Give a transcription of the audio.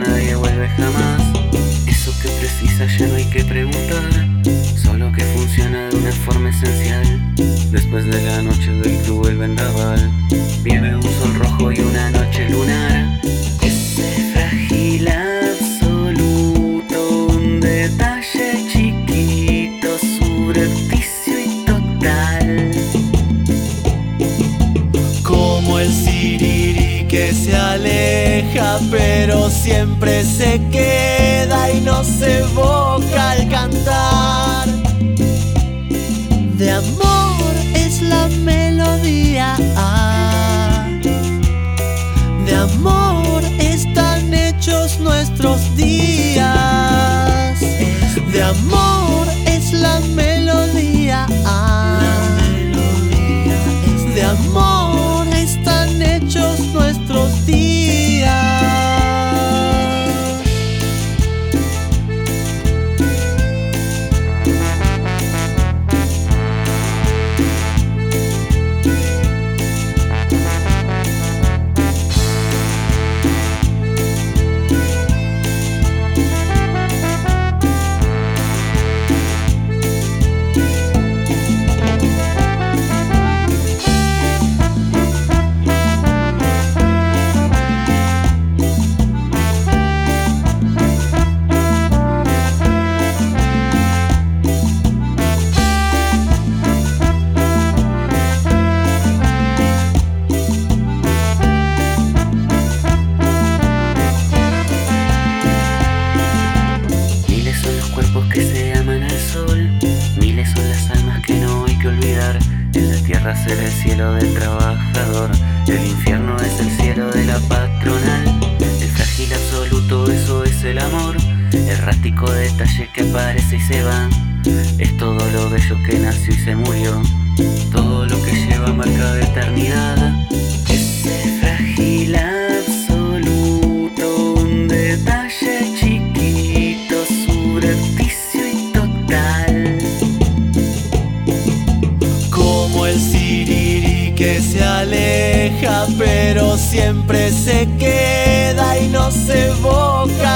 nadie vuelve jamás. Eso que precisa ya no hay que preguntar, solo que funciona de una forma esencial. Después de la noche del cruel vendaval, viene un sol rojo y una noche lunar. Ese frágil absoluto, un detalle chiquito, subrepticio y total. Como el siriri que se aleja pero siempre se queda y no se evoca al cantar. De amor es la melodía. De amor están hechos nuestros días. Se aman al sol, miles son las almas que no hay que olvidar. En la tierra será el cielo del trabajador, el infierno es el cielo de la patronal. El frágil absoluto, eso es el amor, errático detalle que aparece y se va. Es todo lo bello que nació y se murió, todo lo que lleva marca de eternidad. Ese frágil que se aleja pero siempre se queda y no se cantar.